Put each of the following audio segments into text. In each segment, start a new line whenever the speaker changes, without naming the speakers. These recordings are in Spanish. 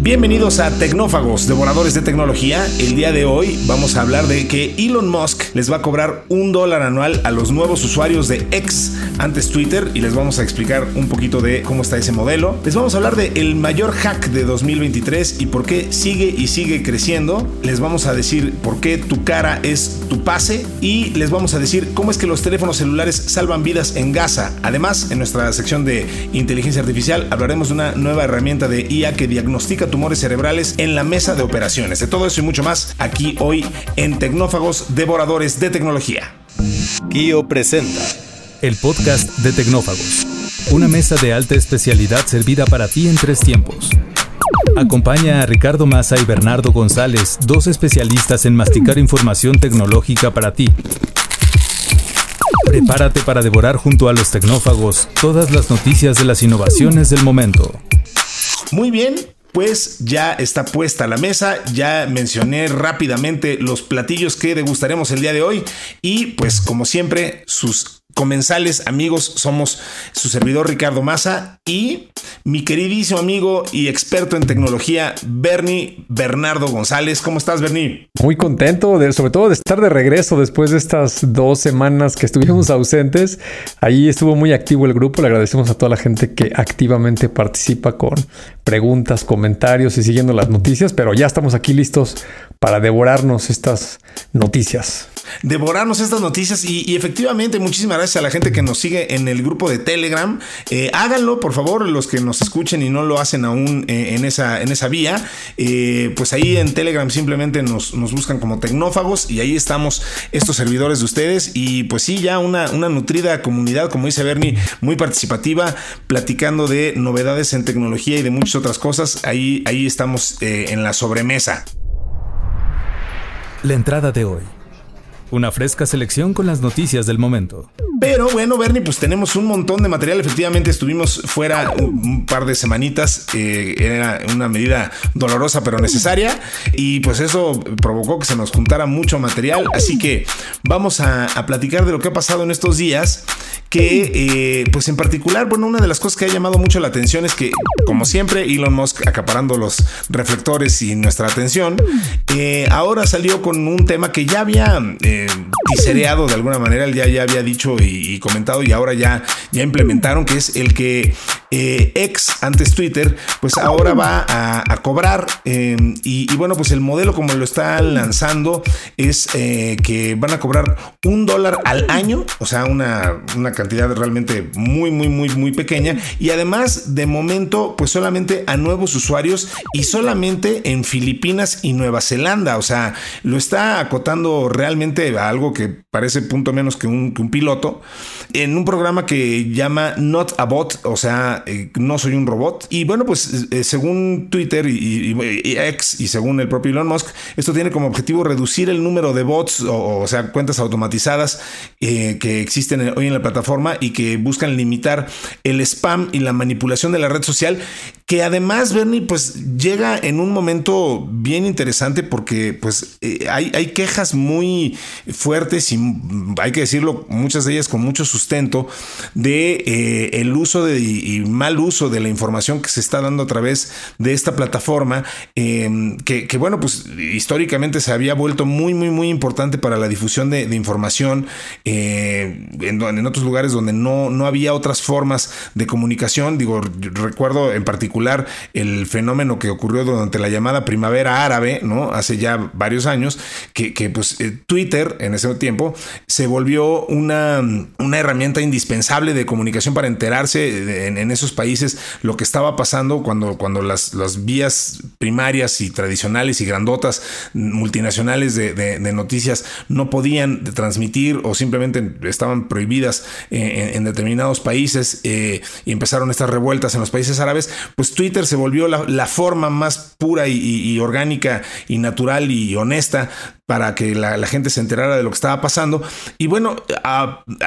Bienvenidos a Tecnófagos, devoradores de tecnología. El día de hoy vamos a hablar de que Elon Musk les va a cobrar un dólar anual a los nuevos usuarios de X, antes Twitter, y les vamos a explicar un poquito de cómo está ese modelo. Les vamos a hablar de el mayor hack de 2023 y por qué sigue y sigue creciendo. Les vamos a decir por qué tu cara es tu pase y les vamos a decir cómo es que los teléfonos celulares salvan vidas en Gaza. Además, en nuestra sección de inteligencia artificial hablaremos de una nueva herramienta de IA que diagnostica tumores cerebrales en la mesa de operaciones. De todo eso y mucho más aquí hoy en Tecnófagos Devoradores de Tecnología.
Kio presenta el podcast de Tecnófagos, una mesa de alta especialidad servida para ti en tres tiempos. Acompaña a Ricardo Massa y Bernardo González, dos especialistas en masticar información tecnológica para ti. Prepárate para devorar junto a los tecnófagos todas las noticias de las innovaciones del momento.
Muy bien, pues ya está puesta la mesa, ya mencioné rápidamente los platillos que degustaremos el día de hoy y pues como siempre sus comensales amigos somos su servidor Ricardo Massa y mi queridísimo amigo y experto en tecnología, Bernie Bernardo González. ¿Cómo estás, Bernie?
Muy contento, de, sobre todo de estar de regreso después de estas dos semanas que estuvimos ausentes. Ahí estuvo muy activo el grupo. Le agradecemos a toda la gente que activamente participa con preguntas, comentarios y siguiendo las noticias, pero ya estamos aquí listos para devorarnos estas noticias
devorarnos estas noticias y, efectivamente muchísimas gracias a la gente que nos sigue en el grupo de Telegram. Eh, háganlo, por favor, los que nos escuchen y no lo hacen aún eh, en, esa, en esa vía. Eh, pues ahí en Telegram simplemente nos, buscan como tecnófagos y ahí estamos estos servidores de ustedes. Y pues sí, ya una, una nutrida comunidad, como dice Bernie, muy participativa, platicando de novedades en tecnología y de muchas otras cosas. Ahí, ahí estamos en la sobremesa.
La entrada de hoy. Una fresca selección con las noticias del momento.
Pero bueno, Bernie, pues tenemos un montón de material. Efectivamente, estuvimos fuera un, par de semanitas. Eh, era una medida dolorosa pero necesaria. Y pues eso provocó que se nos juntara mucho material. Así que vamos a, platicar de lo que ha pasado en estos días que eh, pues en particular, bueno, una de las cosas que ha llamado mucho la atención es que, como siempre, Elon Musk acaparando los reflectores y nuestra atención, eh, ahora salió con un tema que ya había eh, tisereado de alguna manera, él ya, ya había dicho y, comentado y ahora ya, ya implementaron, que es el que ex antes Twitter, pues ahora va a, cobrar y, y, bueno, pues el modelo como lo está lanzando es que van a cobrar un dólar al año, o sea, una, una cantidad realmente muy, muy, muy, muy pequeña. Y además, de momento, pues solamente a nuevos usuarios y solamente en Filipinas y Nueva Zelanda. O sea, lo está acotando realmente a algo que parece punto menos que un, piloto. En un programa que llama Not a Bot, o sea, eh, no soy un robot. Y bueno, pues eh, según Twitter y, X y según el propio Elon Musk, esto tiene como objetivo reducir el número de bots, o, sea, cuentas automatizadas eh, que existen hoy en la plataforma y que buscan limitar el spam y la manipulación de la red social, que además, Bernie, pues llega en un momento bien interesante porque pues eh, hay, hay, quejas muy fuertes y hay que decirlo, muchas de ellas con mucho sustento de eh, el uso de, y mal uso de la información que se está dando a través de esta plataforma, em, que, bueno, pues históricamente se había vuelto muy, muy, muy importante para la difusión de, información eh, en, en otros lugares donde no, no había otras formas de comunicación. Digo, recuerdo en particular el fenómeno que ocurrió durante la llamada primavera árabe, ¿no? Hace ya varios años, que, pues eh, Twitter en ese tiempo se volvió una, una herramienta indispensable de comunicación para enterarse en, esos países lo que estaba pasando cuando, cuando las, las vías primarias y tradicionales y grandotas multinacionales de, noticias no podían transmitir o simplemente estaban prohibidas en, determinados países eh, y empezaron estas revueltas en los países árabes, pues Twitter se volvió la, forma más pura y, orgánica y natural y honesta para que la, gente se enterara de lo que estaba pasando. Y bueno,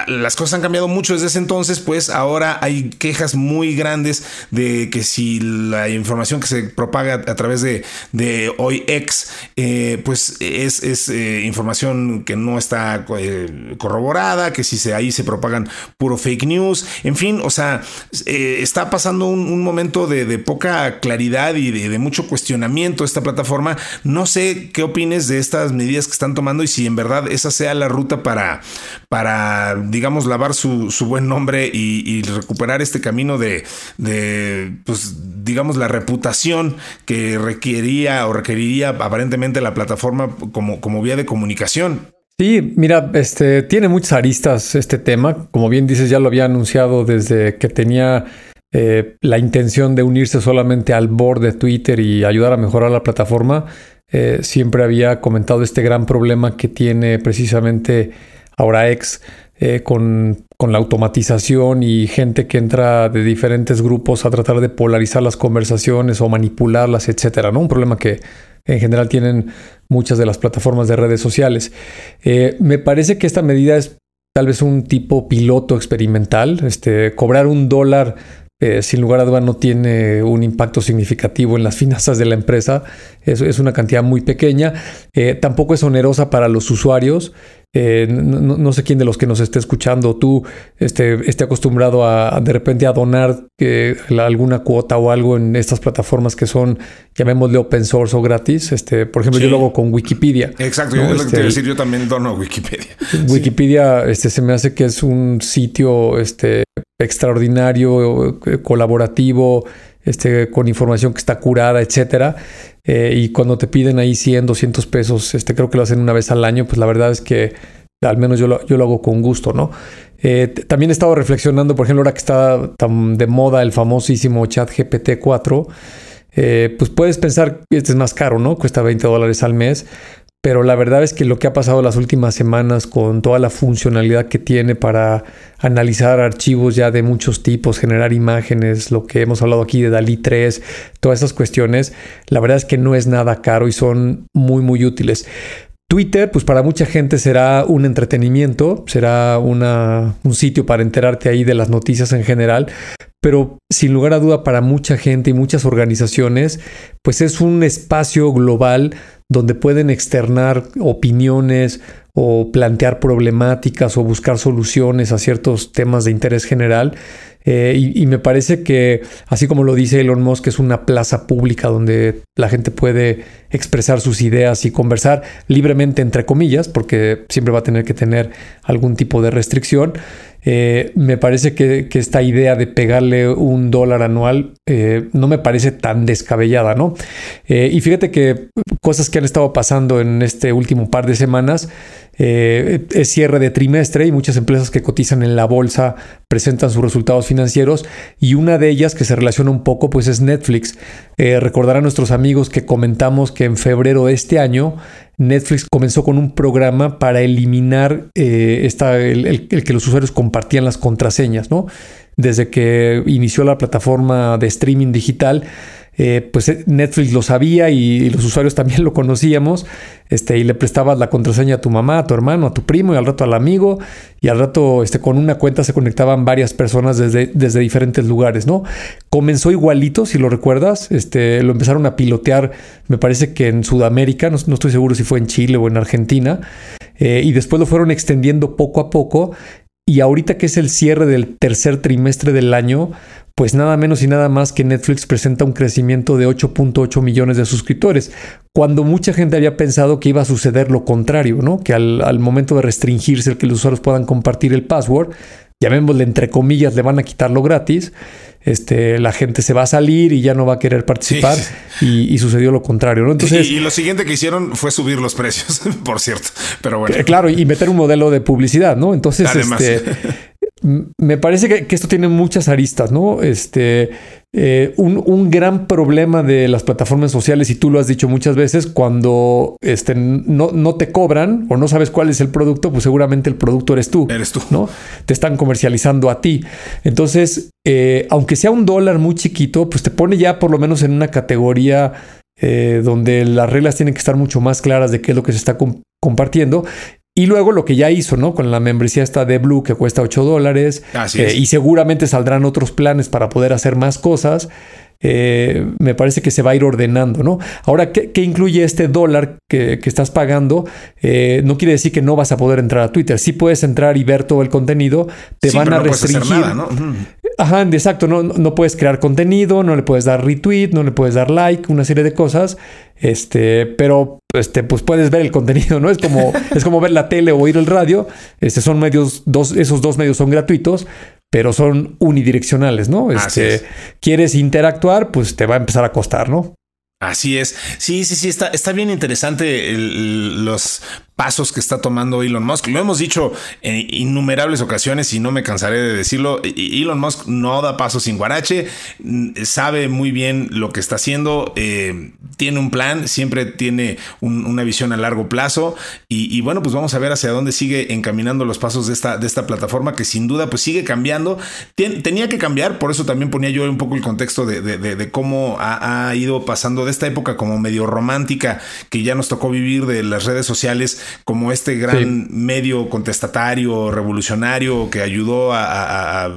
las cosas han cambiado mucho desde ese entonces, pues ahora hay quejas muy grandes de que si la información que se propaga a través de, de hoy ex, eh, pues es, es eh, información que no está eh, corroborada, que si se, ahí se propagan puro fake news, en fin, o sea, está pasando un, momento de, poca claridad y de, de mucho cuestionamiento esta plataforma. No sé qué opines de estas medidas que están tomando y si en verdad esa sea la ruta para, para digamos, lavar su, buen nombre y, recuperar este camino de, de, pues, digamos, la reputación que requeriría o requeriría aparentemente la plataforma como, como vía de comunicación.
Sí, mira, este tiene muchas aristas este tema. Como bien dices, ya lo había anunciado desde que tenía eh, la intención de unirse solamente al board de Twitter y ayudar a mejorar la plataforma. Eh, siempre había comentado este gran problema que tiene precisamente ahora ex eh, con, la automatización y gente que entra de diferentes grupos a tratar de polarizar las conversaciones o manipularlas, etcétera, ¿no? Un problema que en general tienen muchas de las plataformas de redes sociales. Eh, me parece que esta medida es tal vez un tipo piloto experimental, este, cobrar un dólar eh, sin lugar a duda no tiene un impacto significativo en las finanzas de la empresa. Es, es una cantidad muy pequeña. Eh, tampoco es onerosa para los usuarios. Eh, no, sé quién de los que nos esté escuchando, tú esté, esté acostumbrado a, de repente a donar alguna cuota o algo en estas plataformas que son, llamémosle open source o gratis. Este, por ejemplo, yo lo hago con Wikipedia.
Exacto, yo, lo que este, decir, yo también dono Wikipedia.
Wikipedia este, se me hace que es un sitio este, extraordinario, eh, colaborativo, este, con información que está curada, etcétera. Eh, y cuando te piden ahí 100, 200 pesos, este, creo que lo hacen una vez al año, pues la verdad es que al menos yo lo, yo lo hago con gusto, ¿no? Eh, también he estado reflexionando, por ejemplo, ahora que está tan de moda el famosísimo chat GPT-4, pues puedes pensar que este es más caro, ¿no? Cuesta 20 dólares al mes, pero la verdad es que lo que ha pasado las últimas semanas con toda la funcionalidad que tiene para analizar archivos ya de muchos tipos, generar imágenes, lo que hemos hablado aquí de Dalí 3, todas esas cuestiones, la verdad es que no es nada caro y son muy, muy útiles. Twitter, pues para mucha gente será un entretenimiento, será una, un sitio para enterarte ahí de las noticias en general, pero sin lugar a duda para mucha gente y muchas organizaciones, pues es un espacio global donde pueden externar opiniones o plantear problemáticas o buscar soluciones a ciertos temas de interés general. Eh, y, me parece que, así como lo dice Elon Musk, es una plaza pública donde la gente puede expresar sus ideas y conversar libremente, entre comillas, porque siempre va a tener que tener algún tipo de restricción. Eh, me parece que, esta idea de pegarle un dólar anual eh, no me parece tan descabellada, ¿no? Eh, y fíjate que cosas que han estado pasando en este último par de semanas, es cierre de trimestre y muchas empresas que cotizan en la bolsa presentan sus resultados financieros y una de ellas que se relaciona un poco pues es Netflix. recordarán nuestros amigos que comentamos que en febrero de este año Netflix comenzó con un programa para eliminar eh, el, que los usuarios compartían las contraseñas, ¿no? Desde que inició la plataforma de streaming digital, eh, pues eh, Netflix lo sabía y, los usuarios también lo conocíamos, este, y le prestabas la contraseña a tu mamá, a tu hermano, a tu primo y al rato al amigo, y al rato este, con una cuenta se conectaban varias personas desde, desde diferentes lugares, ¿no? Comenzó igualito, si lo recuerdas, este, lo empezaron a pilotear, me parece que en Sudamérica, no, estoy seguro si fue en Chile o en Argentina, eh, y después lo fueron extendiendo poco a poco, y ahorita que es el cierre del tercer trimestre del año, pues nada menos y nada más que Netflix presenta un crecimiento de 8.8 millones de suscriptores, cuando mucha gente había pensado que iba a suceder lo contrario, ¿no? Que al, momento de restringirse el que los usuarios puedan compartir el password, llamémosle entre comillas, le van a quitarlo gratis, este, la gente se va a salir y ya no va a querer participar y, sucedió lo contrario, ¿no?
Entonces, y, lo siguiente que hicieron fue subir los precios, por cierto, pero bueno.
Eh, claro, y meter un modelo de publicidad, ¿no? Entonces, este, me parece que, esto tiene muchas aristas, ¿no? Este, eh, un, gran problema de las plataformas sociales, y tú lo has dicho muchas veces, cuando este, no, no, te cobran o no sabes cuál es el producto, pues seguramente el producto eres tú.
Eres tú.
¿no? Te están comercializando a ti. Entonces, eh, aunque sea un dólar muy chiquito, pues te pone ya por lo menos en una categoría eh, donde las reglas tienen que estar mucho más claras de qué es lo que se está compartiendo. Y luego lo que ya hizo, ¿no? Con la membresía esta de Blue que cuesta 8 dólares. Eh, y seguramente saldrán otros planes para poder hacer más cosas. Eh, me parece que se va a ir ordenando, ¿no? Ahora, ¿qué, incluye este dólar que, estás pagando? Eh, no quiere decir que no vas a poder entrar a Twitter. Sí puedes entrar y ver todo el contenido. Te van a restringir. Ajá, exacto. No, no puedes crear contenido, no le puedes dar retweet, no le puedes dar like, una serie de cosas. Este, pero este, pues puedes ver el contenido, ¿no? Es como, es como ver la tele o oír el radio. Este, son medios, dos, esos dos medios son gratuitos, pero son unidireccionales, ¿no? Este, quieres interactuar, pues te va a empezar a costar, ¿no?
Así es. Sí, sí, sí, está, está bien interesante los pasos que está tomando Elon Musk. Lo hemos dicho en innumerables ocasiones y no me cansaré de decirlo. Elon Musk no da pasos sin guarache, sabe muy bien lo que está haciendo, eh, tiene un plan, siempre tiene una visión a largo plazo y, bueno, pues vamos a ver hacia dónde sigue encaminando los pasos de esta, plataforma que sin duda pues sigue cambiando. tenía que cambiar, por eso también ponía yo un poco el contexto de, cómo ha ido pasando de esta época como medio romántica que ya nos tocó vivir de las redes sociales como este gran medio contestatario, revolucionario que ayudó a,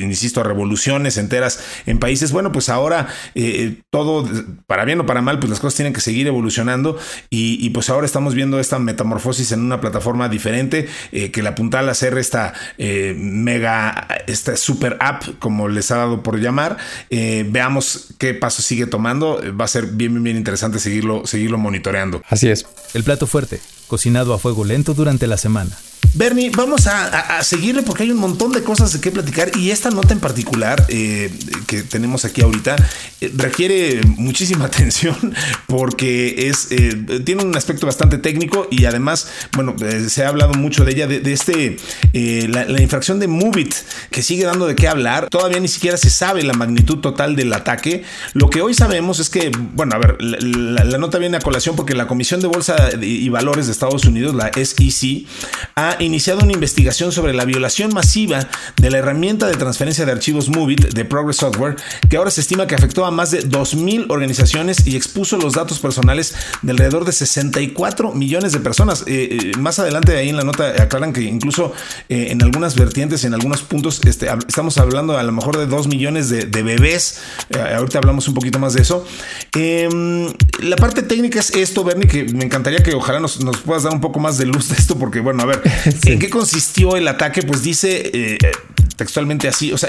insisto, a revoluciones enteras en países. Bueno, pues ahora eh, todo, para bien o para mal, pues las cosas tienen que seguir evolucionando y, pues ahora estamos viendo esta metamorfosis en una plataforma diferente eh, que la apunta a hacer esta eh, mega, esta super app, como les ha dado por llamar. veamos qué paso sigue tomando. Va a ser bien, bien, interesante seguirlo, seguirlo monitoreando.
Así es.
El plato fuerte cocinado a fuego lento durante la semana.
Bernie, vamos a, seguirle porque hay un montón de cosas de qué platicar y esta nota en particular eh, que tenemos aquí ahorita eh, requiere muchísima atención porque es eh, tiene un aspecto bastante técnico y además, bueno, se ha hablado mucho de ella, de, este, la, infracción de Movit que sigue dando de qué hablar. Todavía ni siquiera se sabe la magnitud total del ataque. Lo que hoy sabemos es que, bueno, a ver, la, nota viene a colación porque la Comisión de Bolsa y Valores de Estados Unidos, la SEC, ha iniciado una investigación sobre la violación masiva de la herramienta de transferencia de archivos Movit de Progress Software, que ahora se estima que afectó a más de 2.000 organizaciones y expuso los datos personales de alrededor de 64 millones de personas. Eh, eh, más adelante ahí en la nota aclaran que incluso eh, en algunas vertientes, en algunos puntos, este, estamos hablando a lo mejor de 2 millones de, bebés. ahorita hablamos un poquito más de eso. Em, la parte técnica es esto, Bernie, que me encantaría que ojalá nos puedas dar un poco más de luz de esto, porque bueno, a ver, ¿En qué consistió el ataque? Pues dice eh, textualmente así, o sea,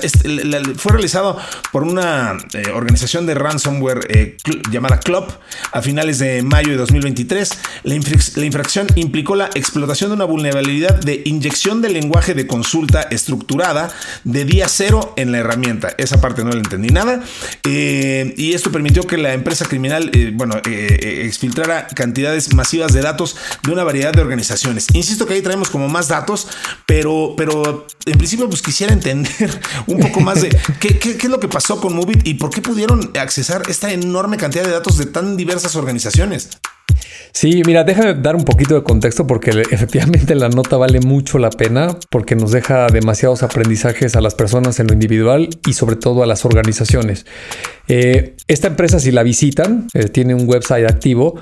fue realizado por una eh, organización de ransomware eh, llamada Club a finales de mayo de 2023. La, infracción implicó la explotación de una vulnerabilidad de inyección de lenguaje de consulta estructurada de día cero en la herramienta. Esa parte no la entendí nada. y esto permitió que la empresa criminal, bueno, exfiltrara cantidades masivas de datos de una variedad de organizaciones. Insisto que ahí traemos como más datos, pero, pero en principio pues quisiera entender un poco más de qué, es lo que pasó con Movit y por qué pudieron accesar esta enorme cantidad de datos de tan diversas organizaciones.
Sí, mira, déjame dar un poquito de contexto porque efectivamente la nota vale mucho la pena porque nos deja demasiados aprendizajes a las personas en lo individual y sobre todo a las organizaciones. Eh, esta empresa, si la visitan, eh, tiene un website activo,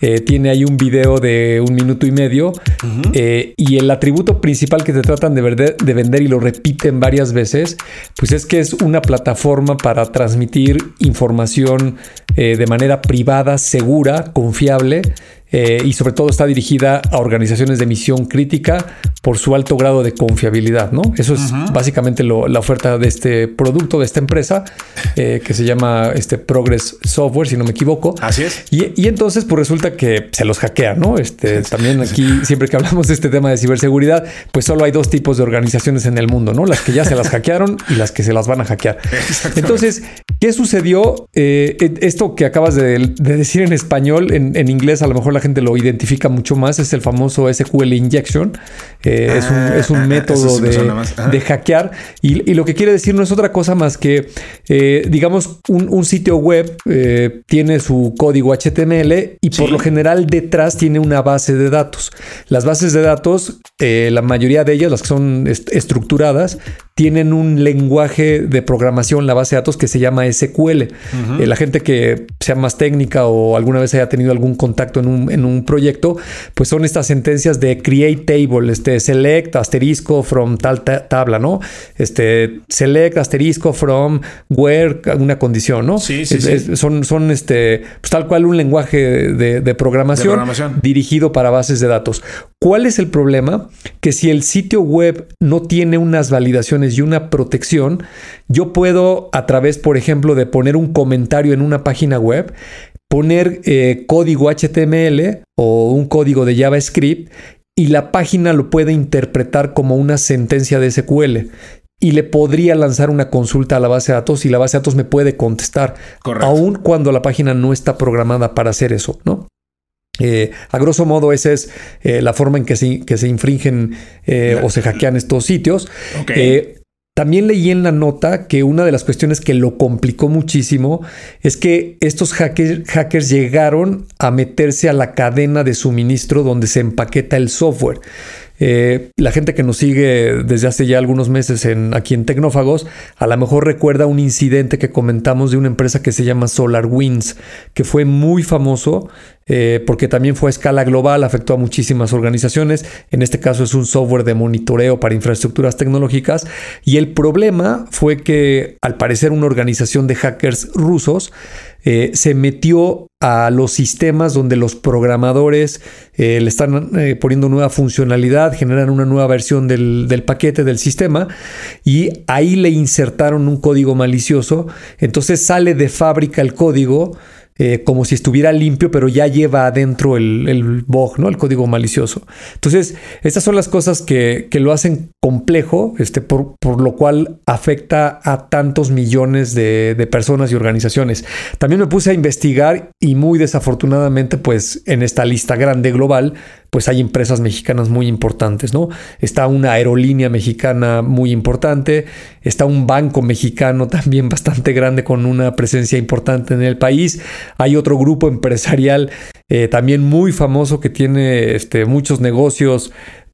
eh, tiene ahí un video de un minuto y medio y el atributo principal que te tratan de, de, vender y lo repiten varias veces, pues es que es una plataforma para transmitir información de manera privada, segura, confiable eh, y sobre todo está dirigida a organizaciones de misión crítica por su alto grado de confiabilidad, ¿no? Eso es básicamente la oferta de este producto, de esta empresa, eh, que se llama este Progress Software, si no me equivoco.
Así es.
Y, entonces, pues resulta que se los hackean, ¿no? Este, también aquí, siempre que hablamos de este tema de ciberseguridad, pues solo hay dos tipos de organizaciones en el mundo, ¿no? Las que ya se las hackearon y las que se las van a hackear. Entonces, ¿qué sucedió? Eh, esto que acabas de, decir en español, en inglés a lo mejor la gente lo identifica mucho más, es el famoso SQL Injection. Eh, es, un, ah, método de, hackear. Y, lo que quiere decir no es otra cosa más que, eh, digamos, un, sitio web eh, tiene su código HTML y por lo general detrás tiene una base de datos. Las bases de datos, la mayoría de ellas, las que son estructuradas, tienen un lenguaje de programación, la base de datos, que se llama SQL. Eh, la gente que sea más técnica o alguna vez haya tenido algún contacto en un, en un proyecto, pues son estas sentencias de create table, este, select, asterisco from tal tabla, ¿no? Este, select, asterisco from where, una condición, ¿no?
Sí, sí, sí.
son, son este, pues tal cual un lenguaje de, programación, dirigido para bases de datos. ¿Cuál es el problema? Que si el sitio web no tiene unas validaciones y una protección, yo puedo a través, por ejemplo, de poner un comentario en una página web, poner eh, código HTML o un código de JavaScript y la página lo puede interpretar como una sentencia de SQL y le podría lanzar una consulta a la base de datos y la base de datos me puede contestar,
Correcto.
aun cuando la página no está programada para hacer eso, ¿no? Eh, a grosso modo, esa es eh, la forma en que se, que se infringen eh, o se hackean estos sitios. también leí en la nota que una de las cuestiones que lo complicó muchísimo es que estos hackers llegaron a meterse a la cadena de suministro donde se empaqueta el software. Eh, la gente que nos sigue desde hace ya algunos meses en, aquí en Tecnófagos, a lo mejor recuerda un incidente que comentamos de una empresa que se llama SolarWinds, que fue muy famoso eh, porque también fue a escala global, afectó a muchísimas organizaciones. En este caso es un software de monitoreo para infraestructuras tecnológicas. Y el problema fue que al parecer una organización de hackers rusos eh, se metió a los sistemas donde los programadores eh, le están poniendo nueva funcionalidad, generan una nueva versión del, paquete del sistema y ahí le insertaron un código malicioso. Entonces sale de fábrica el código eh, como si estuviera limpio, pero ya lleva adentro el, el ¿no? El código malicioso. Entonces, estas son las cosas que, que lo hacen complejo, este, por, por, lo cual afecta a tantos millones de, de, personas y organizaciones. También me puse a investigar y muy desafortunadamente, pues en esta lista grande global, pues hay empresas mexicanas muy importantes, ¿no? Está una aerolínea mexicana muy importante, está un banco mexicano también bastante grande con una presencia importante en el país, hay otro grupo empresarial eh, también muy famoso que tiene este, muchos negocios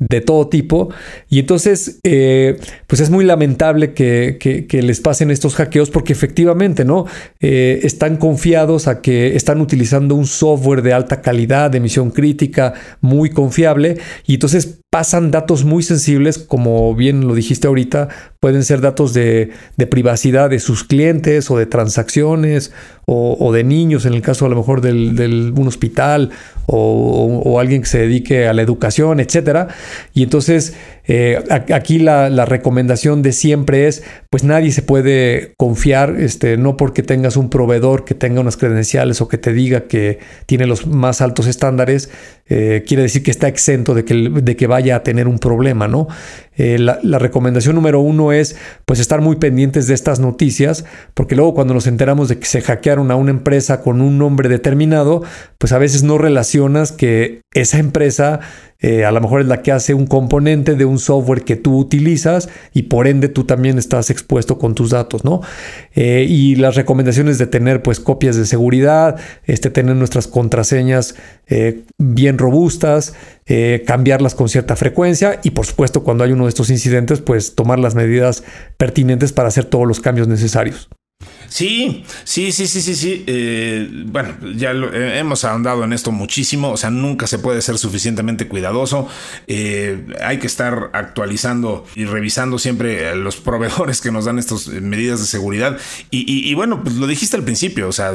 de todo tipo. Y entonces, eh, pues es muy lamentable que, les pasen estos hackeos porque efectivamente, ¿no? Eh, están confiados a que están utilizando un software de alta calidad, de emisión crítica, muy confiable. Y entonces pasan datos muy sensibles, como bien lo dijiste ahorita, pueden ser datos de, privacidad de sus clientes o de transacciones o, de niños, en el caso a lo mejor del, un hospital o, alguien que se dedique a la educación, etcétera. Y entonces eh, aquí la, recomendación de siempre es, pues nadie se puede confiar, este, no porque tengas un proveedor que tenga unas credenciales o que te diga que tiene los más altos estándares, eh, quiere decir que está exento de que, de que vaya a tener un problema, ¿no? Eh, la, recomendación número uno es pues estar muy pendientes de estas noticias, porque luego cuando nos enteramos de que se hackearon a una empresa con un nombre determinado, pues a veces no relacionas que esa empresa eh, a lo mejor es la que hace un componente de un software que tú utilizas y por ende tú también estás expuesto con tus datos, ¿no? Eh, y las recomendaciones de tener pues copias de seguridad, este, tener nuestras contraseñas eh, bien robustas, cambiarlas con cierta frecuencia y por supuesto cuando hay uno de estos incidentes pues tomar las medidas pertinentes para hacer todos los cambios necesarios.
Sí, sí, sí, sí, sí, sí. Eh, bueno, ya eh, hemos ahondado en esto muchísimo. O sea, nunca se puede ser suficientemente cuidadoso. Eh, hay que estar actualizando y revisando siempre los proveedores que nos dan estas medidas de seguridad. Y, bueno, pues lo dijiste al principio. O sea,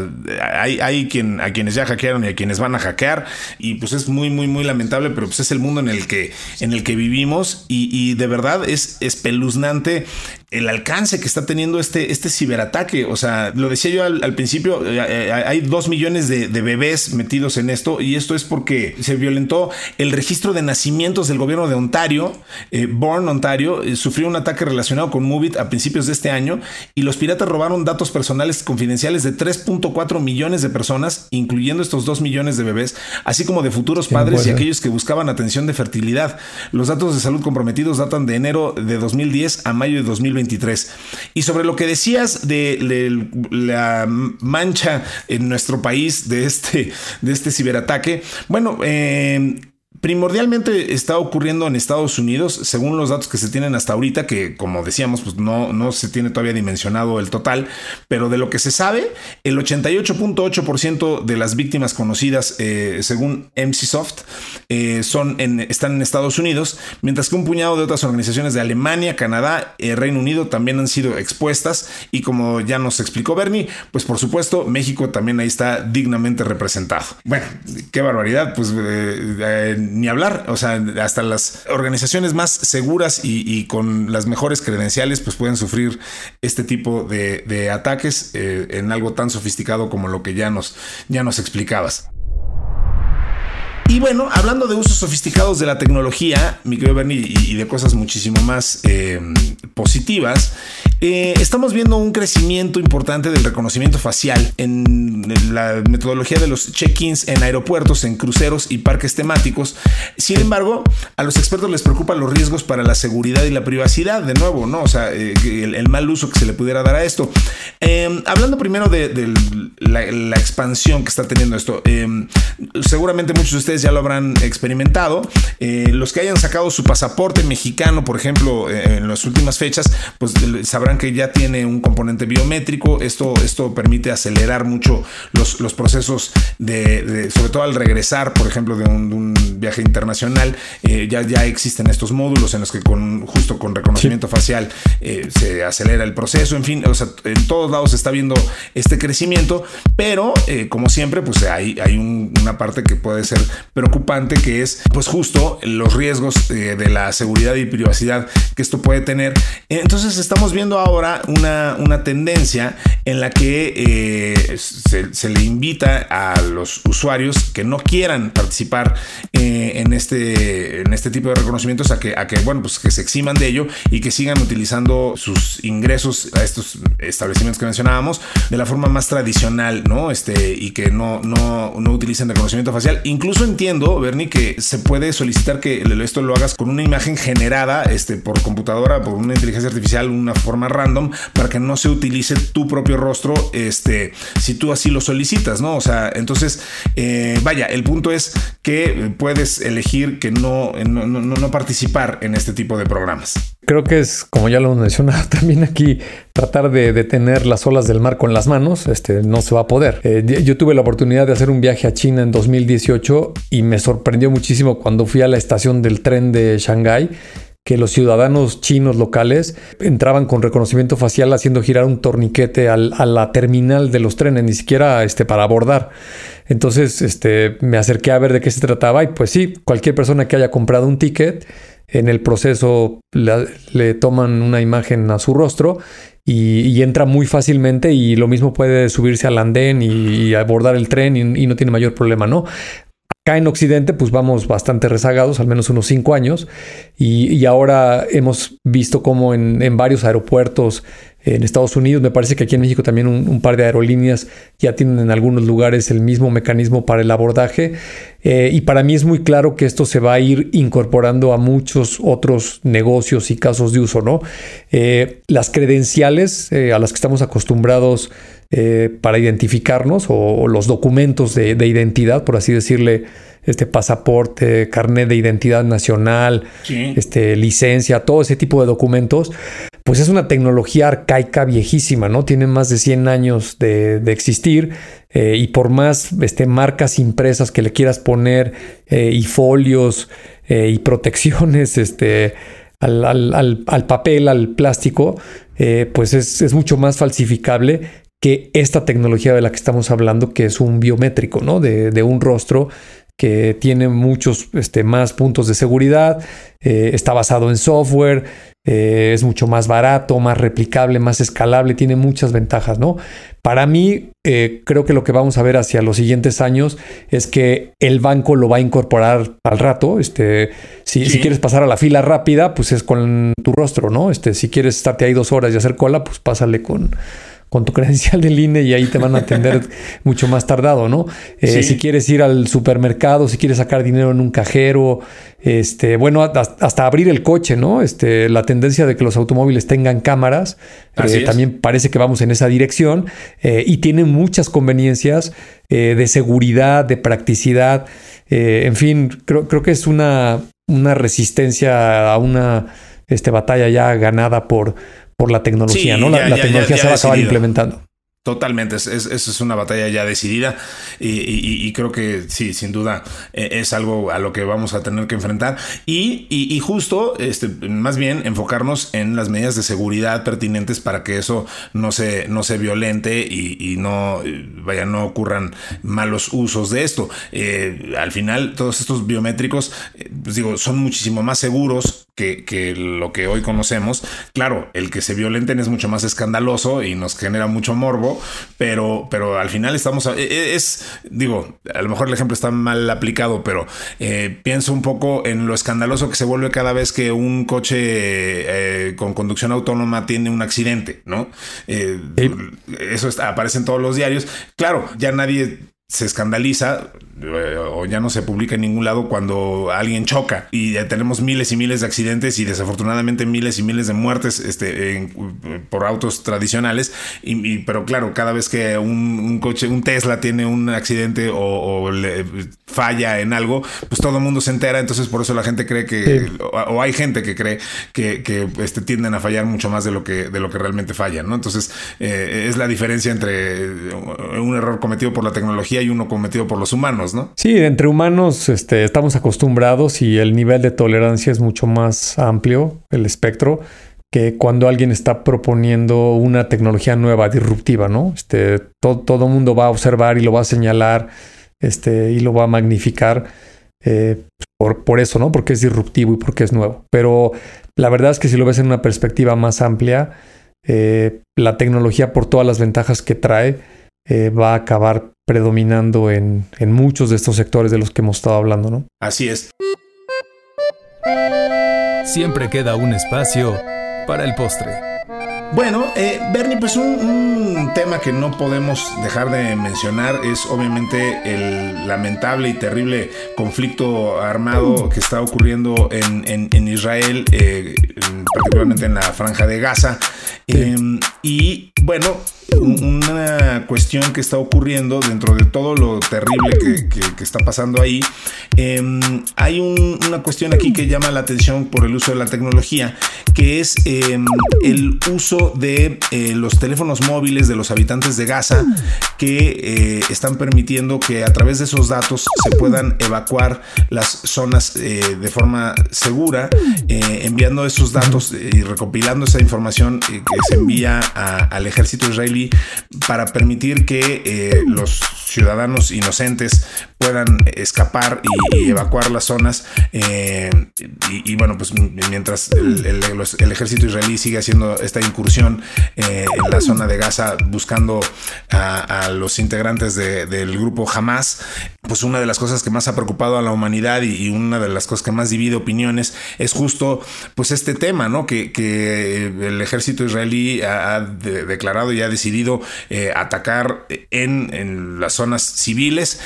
hay, hay quien, a quienes ya hackearon y a quienes van a hackear. Y pues es muy, muy, muy lamentable, pero pues es el mundo en el que, en el que vivimos. Y, y de verdad es espeluznante el alcance que está teniendo este, este ciberataque. O sea, lo decía yo al, principio, eh, eh, hay dos millones de, bebés metidos en esto y esto es porque se violentó el registro de nacimientos del gobierno de Ontario. Eh, Born Ontario sufrió un ataque relacionado con Movit a principios de este año y los piratas robaron datos personales confidenciales de 3.4 millones de personas, incluyendo estos 2 millones de bebés, así como de futuros padres y aquellos que buscaban atención de fertilidad. Los datos de salud comprometidos datan de enero de 2010 a mayo de 2020 y sobre lo que decías de, la mancha en nuestro país de este, de este ciberataque, bueno, eh, primordialmente está ocurriendo en Estados Unidos, según los datos que se tienen hasta ahorita, que como decíamos, pues no, no se tiene todavía dimensionado el total, pero de lo que se sabe, el 88.8% de las víctimas conocidas, eh, según MCSoft, eh, son en, están en Estados Unidos, mientras que un puñado de otras organizaciones de Alemania, Canadá, eh, Reino Unido también han sido expuestas y como ya nos explicó Bernie, pues por supuesto México también ahí está dignamente representado. Bueno, qué barbaridad, pues ni hablar, o sea, hasta las organizaciones más seguras y, con las mejores credenciales, pues pueden sufrir este tipo de, ataques eh, en algo tan sofisticado como lo que ya nos, ya nos explicabas. Y bueno, hablando de usos sofisticados de la tecnología, mi querido Bernie, y, de cosas muchísimo más eh, positivas, eh, estamos viendo un crecimiento importante del reconocimiento facial en la metodología de los check-ins en aeropuertos, en cruceros y parques temáticos. Sin embargo, a los expertos les preocupan los riesgos para la seguridad y la privacidad, de nuevo, ¿no? O sea, eh, el, mal uso que se le pudiera dar a esto. hablando primero de, la, la, expansión que está teniendo esto, seguramente muchos de ustedes ya lo habrán experimentado. Eh, los que hayan sacado su pasaporte mexicano, por ejemplo, eh, en las últimas fechas, pues sabrán que ya tiene un componente biométrico. Esto, esto permite acelerar mucho los, los procesos de, sobre todo al regresar, por ejemplo, de un, viaje internacional. Eh, ya, ya existen estos módulos en los que con justo con reconocimiento facial se acelera el proceso. En fin, o sea, en todos lados se está viendo este crecimiento, pero como siempre, pues hay, hay una parte que puede ser preocupante que es pues justo los riesgos eh, de la seguridad y privacidad que esto puede tener. Entonces estamos viendo ahora una, una tendencia en la que eh, se, le invita a los usuarios que no quieran participar eh, en, este, en este tipo de reconocimientos a que, a que, bueno, pues que se eximan de ello y que sigan utilizando sus ingresos a estos establecimientos que mencionábamos de la forma más tradicional, ¿no? Este, y que no, no, no utilicen reconocimiento facial. Incluso entiendo, Bernie, que se puede solicitar que esto lo hagas con una imagen generada este, por computadora, por una inteligencia artificial, una forma random, para que no se utilice tu propio rostro, este, si tú así lo solicitas, ¿no? O sea, entonces, eh, vaya, el punto es que puedes elegir que no, no, no, no participar en este tipo de programas.
Creo que es, como ya lo hemos mencionado también aquí, tratar de detener las olas del mar con las manos, este, no se va a poder. Eh, yo tuve la oportunidad de hacer un viaje a China en 2018 y me sorprendió muchísimo cuando fui a la estación del tren de Shanghái que los ciudadanos chinos locales entraban con reconocimiento facial haciendo girar un torniquete a la terminal de los trenes, ni siquiera este, para abordar. Entonces este, me acerqué a ver de qué se trataba y pues sí, cualquier persona que haya comprado un ticket en el proceso le, toman una imagen a su rostro y, entra muy fácilmente y lo mismo puede subirse al andén y, abordar el tren y, no tiene mayor problema, ¿no? Acá en Occidente pues vamos bastante rezagados, al menos unos cinco años, y, ahora hemos visto como en, en varios aeropuertos en Estados Unidos. Me parece que aquí en México también un, par de aerolíneas ya tienen en algunos lugares el mismo mecanismo para el abordaje. Eh, y para mí es muy claro que esto se va a ir incorporando a muchos otros negocios y casos de uso, ¿no? Eh, las credenciales eh, a las que estamos acostumbrados para identificarnos o, los documentos de, de, identidad, por así decirle, este pasaporte, carnet de identidad nacional, este, licencia, todo ese tipo de documentos, pues es una tecnología arcaica viejísima, ¿no? Tiene más de 100 años de, existir eh, y por más este, marcas impresas que le quieras poner eh, y folios eh, y protecciones este, al, papel, al plástico, pues es, es, mucho más falsificable que esta tecnología de la que estamos hablando, que es un biométrico, ¿no? De, de un rostro que tiene muchos este, más puntos de seguridad, eh, está basado en software, eh, es mucho más barato, más replicable, más escalable, tiene muchas ventajas, ¿no? Para mí, eh, creo que lo que vamos a ver hacia los siguientes años es que el banco lo va a incorporar al rato. Este, si, si, quieres pasar a la fila rápida, pues es con tu rostro, ¿no? Este, si quieres estarte ahí dos horas y hacer cola, pues pásale con, con tu credencial del INE y ahí te van a atender mucho más tardado, ¿no? Eh, si quieres ir al supermercado, si quieres sacar dinero en un cajero, este, bueno, hasta abrir el coche, ¿no? Este, la tendencia de que los automóviles tengan cámaras, eh, también parece que vamos en esa dirección eh, y tiene muchas conveniencias de seguridad, de practicidad, en fin, creo, creo que es una, una resistencia a una este, batalla ya ganada por, por la tecnología, ¿no? La, tecnología se va a acabar implementando.
Totalmente, esa es, es, una batalla ya decidida y, creo que sí, sin duda e, es algo a lo que vamos a tener que enfrentar y, justo, este, más bien enfocarnos en las medidas de seguridad pertinentes para que eso no se, no se violente y, no, vaya, no ocurran malos usos de esto. Eh, al final, todos estos biométricos, eh, pues digo, son muchísimo más seguros que, que, lo que hoy conocemos. Claro, el que se violenten es mucho más escandaloso y nos genera mucho morbo, pero, pero al final estamos, e, e, es, digo, a lo mejor el ejemplo está mal aplicado, pero eh, pienso un poco en lo escandaloso que se vuelve cada vez que un coche eh, con conducción autónoma tiene un accidente, ¿no? Eh, eso aparece en todos los diarios. Claro, ya nadie se escandaliza eh, o ya no se publica en ningún lado cuando alguien choca. Y ya tenemos miles y miles de accidentes y desafortunadamente miles y miles de muertes este, por autos tradicionales. Y, pero claro cada vez que un, coche un Tesla tiene un accidente o, le falla en algo pues todo el mundo se entera. Entonces por eso la gente cree que o, hay gente que cree que, que este, tienden a fallar mucho más de lo que de lo que realmente fallan no entonces eh, es la diferencia entre un error cometido por la tecnología hay uno cometido por los humanos, ¿no?
Sí, entre humanos este, estamos acostumbrados y el nivel de tolerancia es mucho más amplio, el espectro, que cuando alguien está proponiendo una tecnología nueva, disruptiva, ¿no? Este, todo el mundo va a observar y lo va a señalar este, y lo va a magnificar. Eh, por, por, eso, ¿no? Porque es disruptivo y porque es nuevo. Pero la verdad es que si lo ves en una perspectiva más amplia, eh, la tecnología, por todas las ventajas que trae, eh, va a acabar predominando en, en, muchos de estos sectores de los que hemos estado hablando, ¿no?
Así es.
Siempre queda un espacio para el postre.
Bueno, eh, Bernie, pues un, tema que no podemos dejar de mencionar es obviamente el lamentable y terrible conflicto armado que está ocurriendo en, en, Israel, eh, particularmente en la franja de Gaza. Em, y bueno, una cuestión que está ocurriendo dentro de todo lo terrible que, está pasando ahí. Em, hay una cuestión aquí que llama la atención por el uso de la tecnología, que es em, el uso de eh, los teléfonos móviles de los habitantes de Gaza que eh, están permitiendo que a través de esos datos se puedan evacuar las zonas eh, de forma segura, enviando esos datos y recopilando esa información que se envía al ejército israelí para permitir que eh, los ciudadanos inocentes puedan escapar y, evacuar las zonas. Eh, y, bueno, pues mientras el, ejército israelí sigue haciendo esta incursión eh, en la zona de Gaza buscando a, los integrantes del grupo Hamas, pues una de las cosas que más ha preocupado a la humanidad y, una de las cosas que más divide opiniones es justo pues este tema, ¿no? Que, el ejército israelí ha, declarado y ha decidido eh, atacar en, las zonas civiles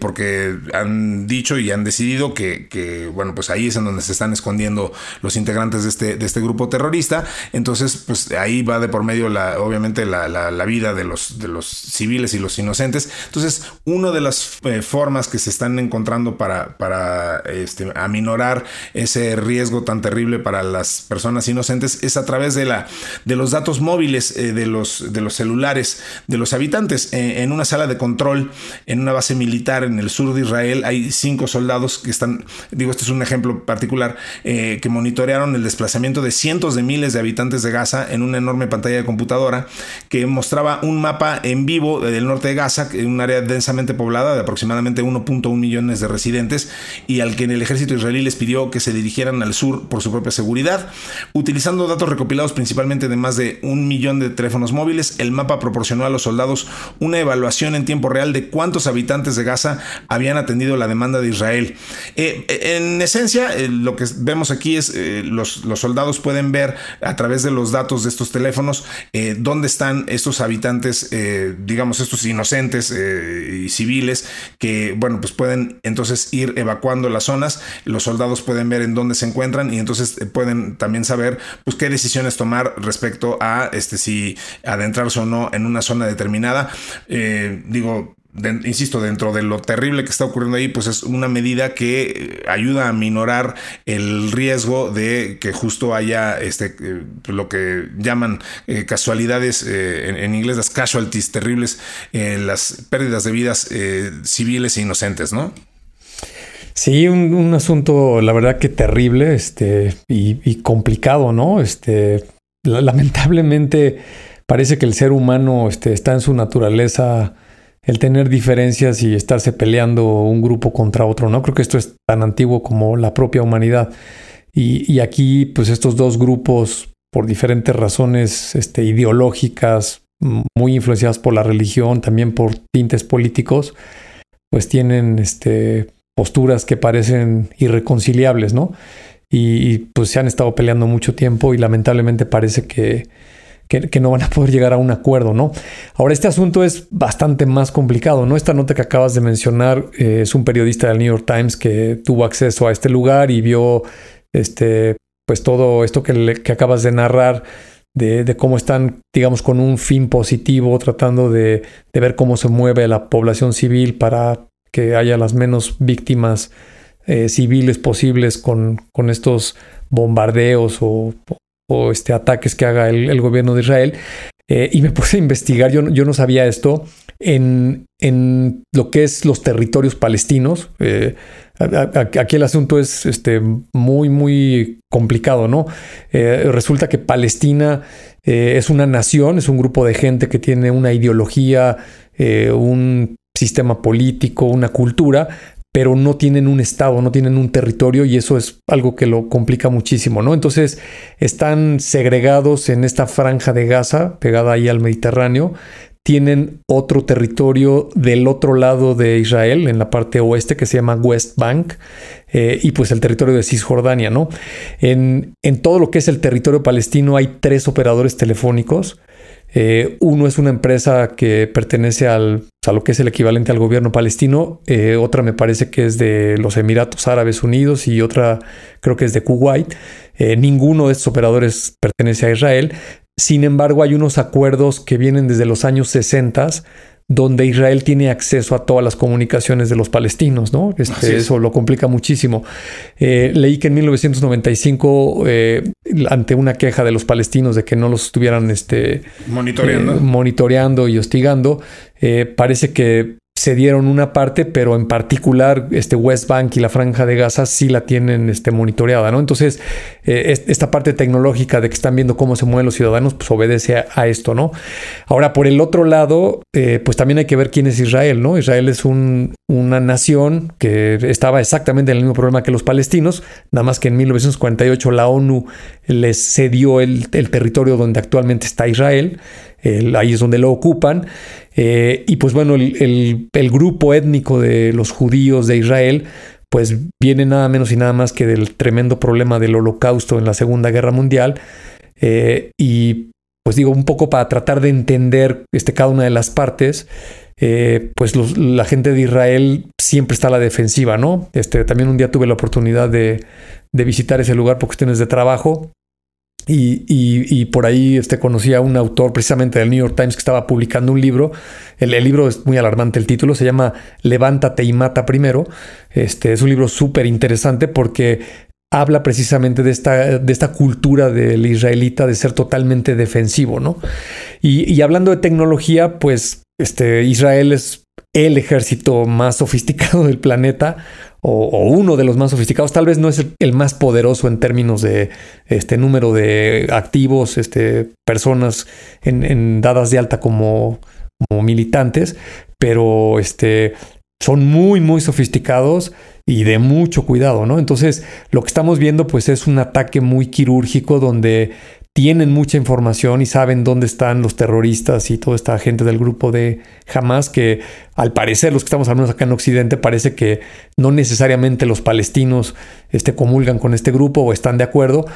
porque han dicho y han decidido que, bueno, pues ahí es en donde se están escondiendo los integrantes de este, de este grupo terrorista. Entonces, pues ahí va de por medio, la, obviamente, la, la, vida de los, de los civiles y los inocentes. Entonces, una de las eh, formas que se están encontrando para, para este, aminorar ese riesgo tan terrible para las personas inocentes es a través de, la, de los datos móviles eh, de, los, de los celulares de los habitantes. Eh, en una sala de control, en una base militar en el sur de Israel hay cinco soldados que están, digo, este es un ejemplo particular, eh, que monitorearon el desplazamiento de cientos de miles de habitantes de Gaza en una enorme pantalla de computadora que mostraba un mapa en vivo del norte de Gaza, un área densamente poblada de aproximadamente 1.1 millones de residentes y al que el ejército israelí les pidió que se dirigieran al sur por su propia seguridad, utilizando datos recopilados principalmente de más de un millón de teléfonos móviles, el mapa proporcionó a los soldados una evaluación en tiempo real de cuántos habitantes de Gaza habían atendido la demanda de Israel. Eh, en esencia, eh, lo que vemos aquí es eh, los, los, soldados pueden ver a través de los datos de estos teléfonos dónde están estos habitantes, digamos, estos inocentes y civiles que, bueno, pues pueden entonces ir evacuando las zonas. Los soldados pueden ver en dónde se encuentran y entonces pueden también saber pues qué decisiones tomar respecto a este si adentrarse o no en una zona determinada. digo, insisto, dentro de lo terrible que está ocurriendo ahí, pues es una medida que eh, ayuda a minorar el riesgo de que justo haya este, eh, lo que llaman eh, casualidades, en, inglés las casualties terribles, las pérdidas de vidas civiles e inocentes, ¿no?
Sí, un, asunto, la verdad que terrible, este, y, y complicado, ¿no? Este, lamentablemente parece que el ser humano este, está en su naturaleza el tener diferencias y estarse peleando un grupo contra otro, ¿no? Creo que esto es tan antiguo como la propia humanidad. Y, aquí, pues estos dos grupos, por diferentes razones este, ideológicas, muy influenciadas por la religión, también por tintes políticos, pues tienen este, posturas que parecen irreconciliables, ¿no? y pues se han estado peleando mucho tiempo y lamentablemente parece que, que, no van a poder llegar a un acuerdo, ¿no? Ahora, este asunto es bastante más complicado, ¿no? Esta nota que acabas de mencionar eh, es un periodista del New York Times que tuvo acceso a este lugar y vio, este, pues todo esto que, acabas de narrar. De, cómo están, digamos, con un fin positivo, tratando de, ver cómo se mueve la población civil para que haya las menos víctimas eh, civiles posibles con, con estos bombardeos o este, ataques que haga el, gobierno de Israel. Eh, y me puse a investigar, yo, yo no sabía esto, en, en, lo que es los territorios palestinos. Eh, aquí el asunto es este, muy, muy complicado, ¿no? Eh, resulta que Palestina es una nación, es un grupo de gente que tiene una ideología, un sistema político, una cultura, pero no tienen un estado, no tienen un territorio y eso es algo que lo complica muchísimo, ¿no? Entonces están segregados en esta franja de Gaza, pegada ahí al Mediterráneo, tienen otro territorio del otro lado de Israel, en la parte oeste, que se llama West Bank, eh, y pues el territorio de Cisjordania, ¿no? En, en todo lo que es el territorio palestino hay tres operadores telefónicos eh, uno es una empresa que pertenece al, a lo que es el equivalente al gobierno palestino, eh, otra me parece que es de los Emiratos Árabes Unidos y otra creo que es de Kuwait. Eh, ninguno de estos operadores pertenece a Israel. Sin embargo, hay unos acuerdos que vienen desde los años 60 donde Israel tiene acceso a todas las comunicaciones de los palestinos, ¿no? Este, eso lo complica muchísimo. Eh, leí que en 1995, eh, ante una queja de los palestinos de que no los estuvieran este,
monitoreando.
Eh, monitoreando y hostigando, parece que se dieron una parte, pero en particular este West Bank y la Franja de Gaza sí la tienen este, monitoreada, ¿no? Entonces, eh, esta parte tecnológica de que están viendo cómo se mueven los ciudadanos, pues obedece a, esto, ¿no? Ahora, por el otro lado, eh, pues también hay que ver quién es Israel, ¿no? Israel es una nación que estaba exactamente en el mismo problema que los palestinos, nada más que en 1948 la ONU les cedió el, el territorio donde actualmente está Israel ahí es donde lo ocupan. Eh, y pues bueno, el, grupo étnico de los judíos de Israel, pues viene nada menos y nada más que del tremendo problema del holocausto en la Segunda Guerra Mundial. Eh, y pues digo, un poco para tratar de entender este, cada una de las partes. Eh, pues la gente de Israel siempre está a la defensiva, ¿no? Este, también un día tuve la oportunidad de, de visitar ese lugar por cuestiones de trabajo y, y, por ahí este, conocí a un autor precisamente del New York Times que estaba publicando un libro. El, libro es muy alarmante, el título se llama Levántate y mata primero. Este, es un libro súper interesante porque habla precisamente de esta, de esta cultura del israelita de ser totalmente defensivo, ¿no? Y, y hablando de tecnología, pues este, Israel es el ejército más sofisticado del planeta o, uno de los más sofisticados. Tal vez no es el, más poderoso en términos de este número de activos, este, personas en, dadas de alta como, como militantes, pero este, son muy, muy sofisticados y de mucho cuidado, ¿no? Entonces, lo que estamos viendo, pues, es un ataque muy quirúrgico donde tienen mucha información y saben dónde están los terroristas y toda esta gente del grupo de Hamas, que al parecer los que estamos menos acá en Occidente parece que no necesariamente los palestinos este, comulgan con este grupo o están de acuerdo,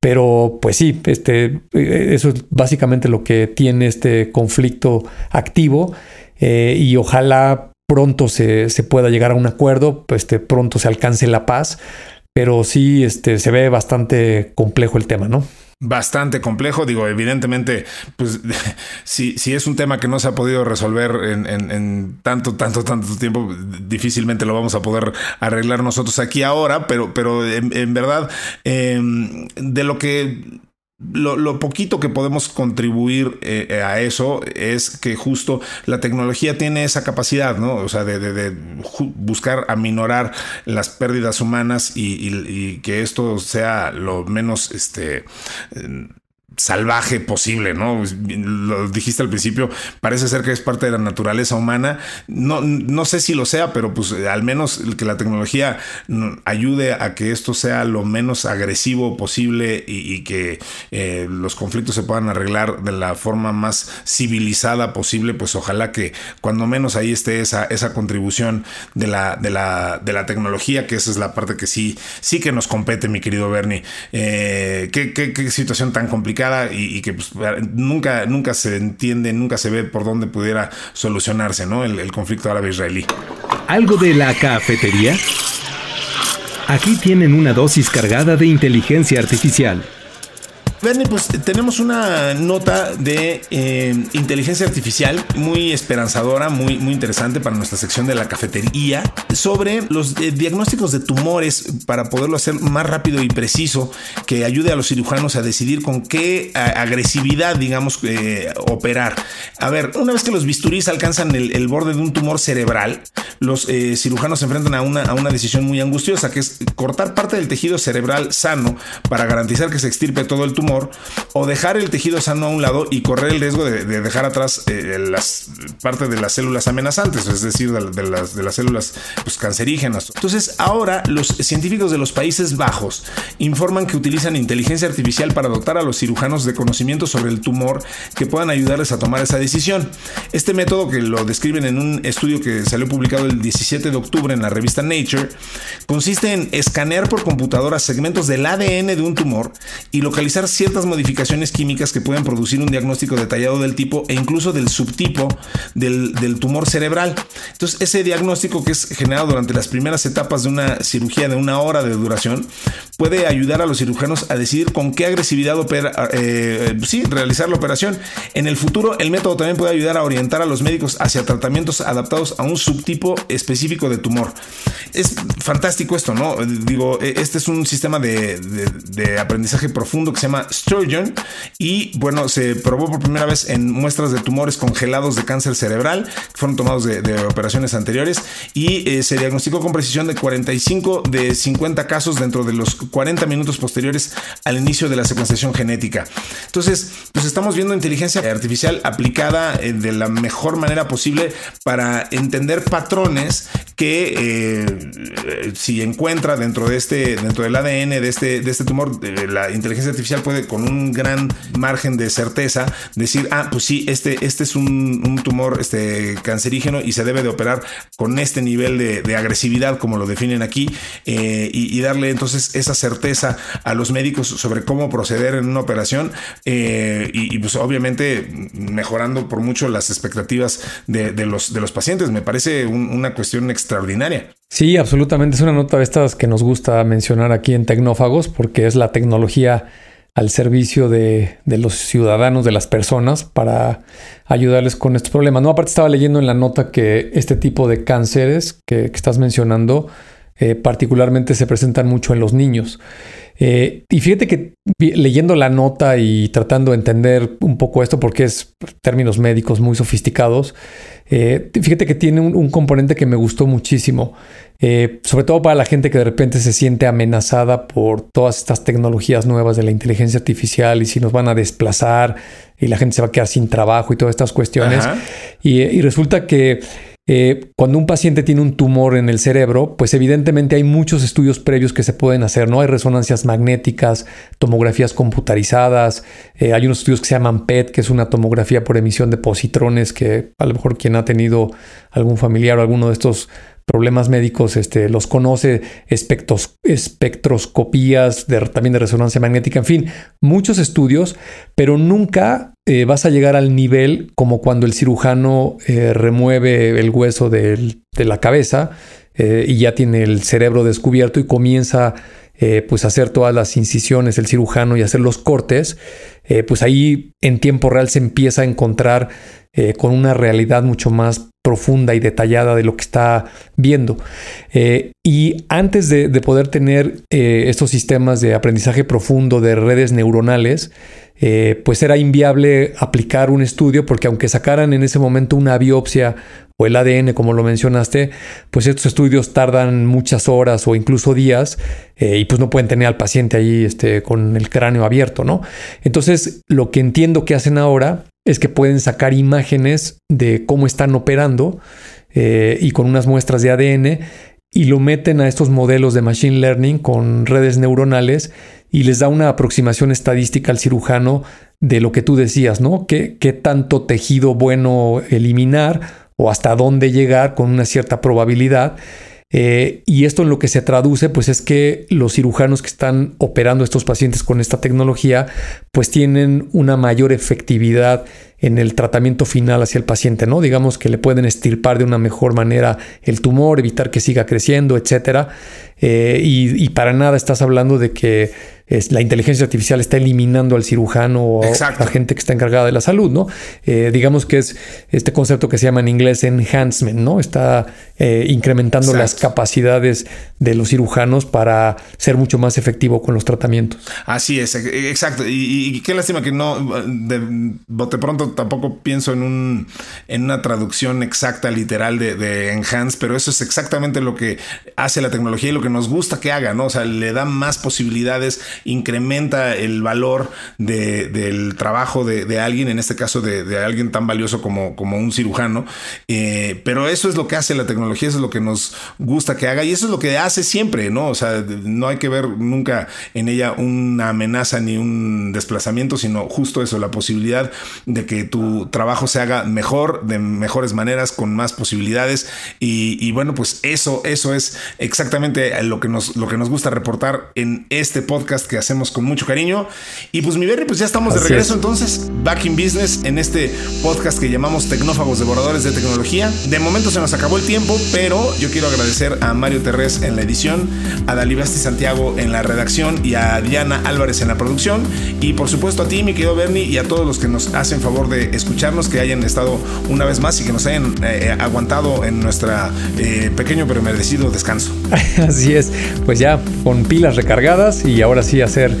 pero pues sí, este, eh, eso es básicamente lo que tiene este conflicto activo eh, y ojalá pronto se, se, pueda llegar a un acuerdo, este, pronto se alcance la paz, pero sí este, se ve bastante complejo el tema, ¿no?
Bastante complejo. Digo, evidentemente, pues si, si es un tema que no se ha podido resolver en, tanto, tanto, tanto tiempo, difícilmente lo vamos a poder arreglar nosotros aquí ahora, pero, pero en, verdad, em, de lo que lo, poquito que podemos contribuir eh, a eso es que justo la tecnología tiene esa capacidad, ¿no? O sea, de, buscar aminorar las pérdidas humanas y, que esto sea lo menos, este, salvaje posible, ¿no? Lo dijiste al principio, parece ser que es parte de la naturaleza humana. No, no sé si lo sea, pero pues al menos que la tecnología ayude a que esto sea lo menos agresivo posible y, que eh, los conflictos se puedan arreglar de la forma más civilizada posible, pues ojalá que cuando menos ahí esté esa, esa contribución de la, de, la, de la tecnología, que esa es la parte que sí, sí que nos compete, mi querido Bernie. Eh, ¿qué, situación tan complicada y, que pues, nunca, nunca se entiende, nunca se ve por dónde pudiera solucionarse ¿no? el, conflicto árabe-israelí.
¿Algo de la cafetería? Aquí tienen una dosis cargada de inteligencia artificial.
Bernie, pues tenemos una nota de eh, inteligencia artificial muy esperanzadora, muy, muy interesante para nuestra sección de la cafetería, sobre los eh, diagnósticos de tumores para poderlo hacer más rápido y preciso, que ayude a los cirujanos a decidir con qué agresividad, digamos, eh, operar. A ver, una vez que los bisturís alcanzan el, borde de un tumor cerebral, los cirujanos se enfrentan a una, a una decisión muy angustiosa, que es cortar parte del tejido cerebral sano para garantizar que se extirpe todo el tumor o dejar el tejido sano a un lado y correr el riesgo de, dejar atrás eh, las parte de las células amenazantes, es decir, de, las, células pues, cancerígenas. Entonces, ahora los científicos de los Países Bajos informan que utilizan inteligencia artificial para dotar a los cirujanos de conocimiento sobre el tumor que puedan ayudarles a tomar esa decisión. Este método, que lo describen en un estudio que salió publicado el 17 de octubre en la revista Nature, consiste en escanear por computadora segmentos del ADN de un tumor y localizar ciertas modificaciones químicas que pueden producir un diagnóstico detallado del tipo e incluso del subtipo del, tumor cerebral. Entonces, ese diagnóstico que es generado durante las primeras etapas de una cirugía de una hora de duración puede ayudar a los cirujanos a decidir con qué agresividad eh, sí, realizar la operación. En el futuro, el método también puede ayudar a orientar a los médicos hacia tratamientos adaptados a un subtipo específico de tumor. Es fantástico esto, ¿no? Digo, e, este es un sistema de, de aprendizaje profundo que se llama Sturgeon y bueno, se probó por primera vez en muestras de tumores congelados de cáncer cerebral que fueron tomados de, operaciones anteriores y eh, se diagnosticó con precisión de 45 de 50 casos dentro de los 40 minutos posteriores al inicio de la secuenciación genética. Entonces, pues estamos viendo inteligencia artificial aplicada eh, de la mejor manera posible para entender patrones que eh, si encuentra dentro de este dentro del ADN de este de este tumor la inteligencia artificial puede con un gran margen de certeza decir, ah, pues sí, este, este es un, tumor este, cancerígeno y se debe de operar con este nivel de, agresividad, como lo definen aquí, eh, y, darle entonces esa certeza a los médicos sobre cómo proceder en una operación eh, y, pues obviamente mejorando por mucho las expectativas de, los, de los pacientes. Me parece una cuestión extraordinaria.
Sí, absolutamente. Es una nota de estas que nos gusta mencionar aquí en Tecnófagos porque es la tecnología al servicio de, los ciudadanos, de las personas, para ayudarles con estos problemas. No, aparte estaba leyendo en la nota que este tipo de cánceres que, estás mencionando eh, particularmente se presentan mucho en los niños. Eh, y fíjate que leyendo la nota y tratando de entender un poco esto, porque es términos médicos muy sofisticados, eh, fíjate que tiene un, componente que me gustó muchísimo, eh, sobre todo para la gente que de repente se siente amenazada por todas estas tecnologías nuevas de la inteligencia artificial y si nos van a desplazar y la gente se va a quedar sin trabajo y todas estas cuestiones. Y, resulta que eh, cuando un paciente tiene un tumor en el cerebro, pues evidentemente hay muchos estudios previos que se pueden hacer, ¿no? Hay resonancias magnéticas, tomografías computarizadas, eh, hay unos estudios que se llaman PET, que es una tomografía por emisión de positrones, que a lo mejor quien ha tenido algún familiar o alguno de estos problemas médicos, este, los conoce, espectros, espectroscopías de, también de resonancia magnética, en fin, muchos estudios, pero nunca eh, vas a llegar al nivel como cuando el cirujano eh, remueve el hueso de la cabeza eh, y ya tiene el cerebro descubierto y comienza pues a hacer todas las incisiones, el cirujano y hacer los cortes, pues ahí en tiempo real se empieza a encontrar con una realidad mucho más profunda y detallada de lo que está viendo. Eh, y antes de, poder tener eh, estos sistemas de aprendizaje profundo de redes neuronales, eh, pues era inviable aplicar un estudio porque aunque sacaran en ese momento una biopsia o el ADN, como lo mencionaste, pues estos estudios tardan muchas horas o incluso días y pues no pueden tener al paciente ahí este, con el cráneo abierto, ¿no? Entonces, lo que entiendo que hacen ahora es que pueden sacar imágenes de cómo están operando eh, y con unas muestras de ADN y lo meten a estos modelos de machine learning con redes neuronales y les da una aproximación estadística al cirujano de lo que tú decías, ¿no? ¿Qué, qué tanto tejido bueno eliminar o hasta dónde llegar con una cierta probabilidad? Eh, y esto en lo que se traduce, pues es que los cirujanos que están operando estos pacientes con esta tecnología, pues tienen una mayor efectividad en el tratamiento final hacia el paciente, ¿no? Digamos que le pueden estirpar de una mejor manera el tumor, evitar que siga creciendo, etcétera. Eh, y, para nada estás hablando de que es, la inteligencia artificial está eliminando al cirujano o a la gente que está encargada de la salud, ¿no? Eh, digamos que es este concepto que se llama en inglés enhancement, ¿no? Está eh, incrementando las capacidades de los cirujanos para ser mucho más efectivo con los tratamientos.
Así es, e, exacto. Y, qué lástima que no, de bote pronto tampoco pienso en, un, en una traducción exacta, literal de, de enhance, pero eso es exactamente lo que hace la tecnología y lo que nos gusta que haga, ¿no? O sea, le da más posibilidades, incrementa el valor del trabajo de, alguien, en este caso de, alguien tan valioso como, como un cirujano. Eh, pero eso es lo que hace la tecnología, eso es lo que nos gusta que haga y eso es lo que hace siempre, ¿no? O sea, no hay que ver nunca en ella una amenaza ni un desplazamiento, sino justo eso, la posibilidad de que tu trabajo se haga mejor, de mejores maneras, con más posibilidades. Y, y bueno, pues eso, eso es exactamente lo que nos, lo que nos gusta reportar en este podcast que hacemos con mucho cariño. Y pues mi Berry, pues ya estamos de regreso entonces, back in business en este podcast que llamamos Tecnófagos Devoradores de Tecnología. De momento se nos acabó el tiempo, pero yo quiero agradecer a Mario Terrés en la edición, a Dalibasti Santiago en la redacción y a Diana Álvarez en la producción. Y por supuesto a ti, mi querido Bernie, y a todos los que nos hacen favor de escucharnos, que hayan estado una vez más y que nos hayan eh, aguantado en nuestro eh, pequeño pero merecido descanso.
Así es, pues ya con pilas recargadas y ahora sí hacer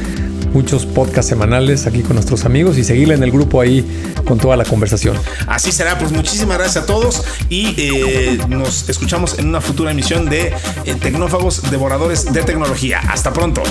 muchos podcasts semanales aquí con nuestros amigos y seguirle en el grupo ahí con toda la conversación.
Así será, pues muchísimas gracias a todos y eh, nos escuchamos en una futura emisión de eh, Tecnófagos Devoradores de Tecnología. Hasta pronto.